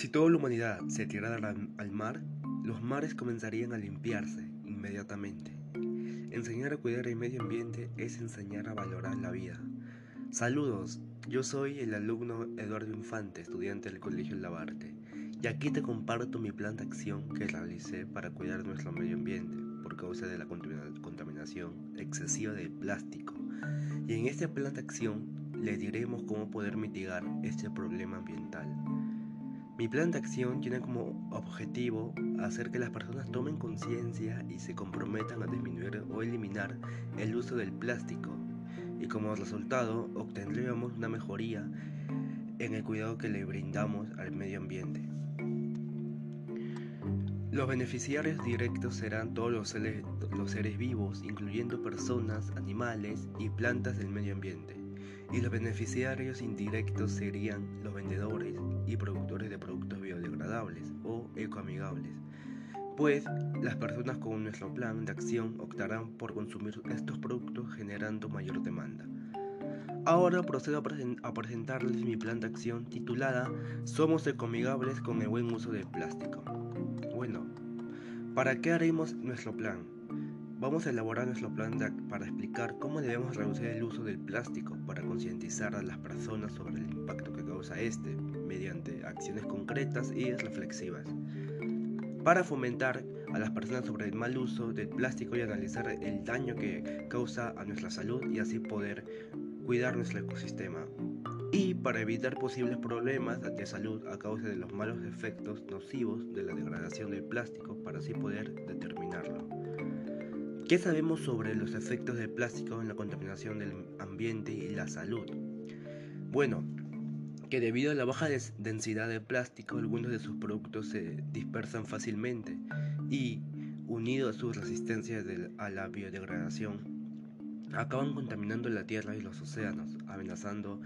Si toda la humanidad se tirara al mar, los mares comenzarían a limpiarse inmediatamente. Enseñar a cuidar el medio ambiente es enseñar a valorar la vida. Saludos, yo soy el alumno Eduardo Infante, estudiante del Colegio Lavarte, y aquí te comparto mi plan de acción que realicé para cuidar nuestro medio ambiente por causa de la contaminación excesiva del plástico. Y en este plan de acción le diremos cómo poder mitigar este problema ambiental. Mi plan de acción tiene como objetivo hacer que las personas tomen conciencia y se comprometan a disminuir o eliminar el uso del plástico y como resultado obtendríamos una mejoría en el cuidado que le brindamos al medio ambiente. Los beneficiarios directos serán todos los seres, los seres vivos, incluyendo personas, animales y plantas del medio ambiente y los beneficiarios indirectos serían los vendedores y productores de productos biodegradables o ecoamigables, pues las personas con nuestro plan de acción optarán por consumir estos productos generando mayor demanda. Ahora procedo a, presentarles mi plan de acción titulada Somos ecoamigables con el buen uso del plástico. Bueno, ¿para qué haremos nuestro plan? Vamos a elaborar nuestro plan para explicar cómo debemos reducir el uso del plástico para concientizar a las personas sobre el impacto que causa este mediante acciones concretas y reflexivas. Para fomentar a las personas sobre el mal uso del plástico y analizar el daño que causa a nuestra salud y así poder cuidar nuestro ecosistema. Y para evitar posibles problemas de salud a causa de los malos efectos nocivos de la degradación del plástico para así poder determinarlo. ¿Qué sabemos sobre los efectos del plástico en la contaminación del ambiente y la salud? Bueno, que debido a la baja densidad de plástico, algunos de sus productos se dispersan fácilmente y, unido a su resistencia a la biodegradación, acaban contaminando la tierra y los océanos, amenazando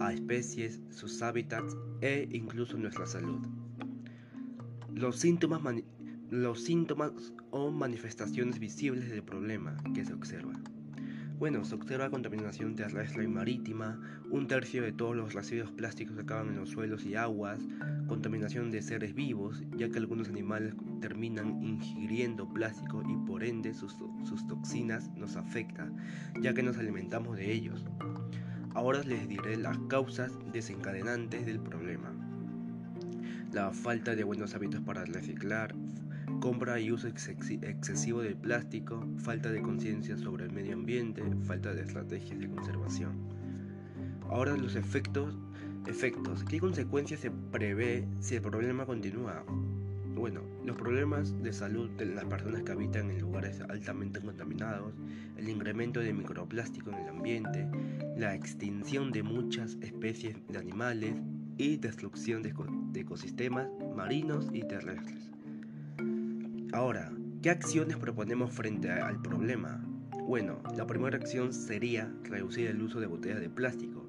a especies, sus hábitats e incluso nuestra salud. Los síntomas los síntomas o manifestaciones visibles del problema que se observa. Bueno, se observa contaminación terrestre y marítima, un tercio de todos los residuos plásticos acaban en los suelos y aguas, contaminación de seres vivos, ya que algunos animales terminan ingiriendo plástico y por ende sus, sus toxinas nos afectan, ya que nos alimentamos de ellos. Ahora les diré las causas desencadenantes del problema. La falta de buenos hábitos para reciclar, compra y uso excesivo del plástico, falta de conciencia sobre el medio ambiente, falta de estrategias de conservación. Ahora los efectos, efectos. ¿Qué consecuencias se prevé si el problema continúa? Bueno, los problemas de salud de las personas que habitan en lugares altamente contaminados, el incremento de microplástico en el ambiente, la extinción de muchas especies de animales y destrucción de ecosistemas marinos y terrestres. Ahora, ¿qué acciones proponemos frente al problema? Bueno, la primera acción sería reducir el uso de botellas de plástico.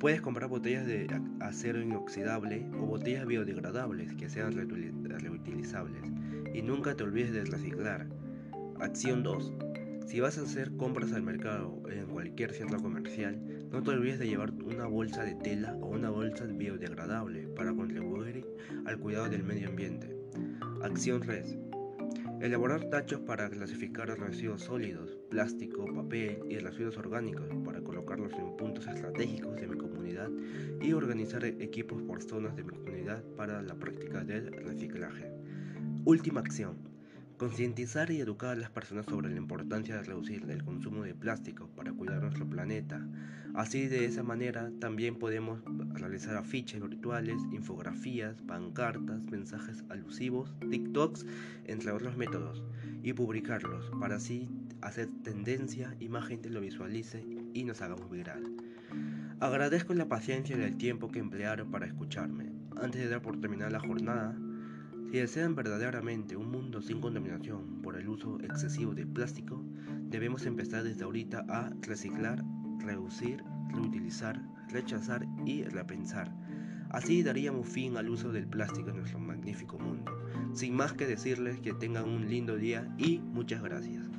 Puedes comprar botellas de acero inoxidable o botellas biodegradables que sean reutilizables. Y nunca te olvides de reciclar. Acción 2. Si vas a hacer compras al mercado en cualquier centro comercial, no te olvides de llevar una bolsa de tela o una bolsa biodegradable para contribuir al cuidado del medio ambiente. Acción 3. Elaborar tachos para clasificar residuos sólidos, plástico, papel y residuos orgánicos para colocarlos en puntos estratégicos de mi comunidad y organizar equipos por zonas de mi comunidad para la práctica del reciclaje. Última acción Concientizar y educar a las personas sobre la importancia de reducir el consumo de plástico para cuidar nuestro planeta. Así de esa manera también podemos realizar afiches virtuales, infografías, pancartas, mensajes alusivos, TikToks, entre otros métodos, y publicarlos para así hacer tendencia y más gente lo visualice y nos hagamos viral. Agradezco la paciencia y el tiempo que emplearon para escucharme. Antes de dar por terminar la jornada, si desean verdaderamente un mundo sin contaminación por el uso excesivo de plástico, debemos empezar desde ahorita a reciclar, reducir, reutilizar, rechazar y repensar. Así daríamos fin al uso del plástico en nuestro magnífico mundo. Sin más que decirles que tengan un lindo día y muchas gracias.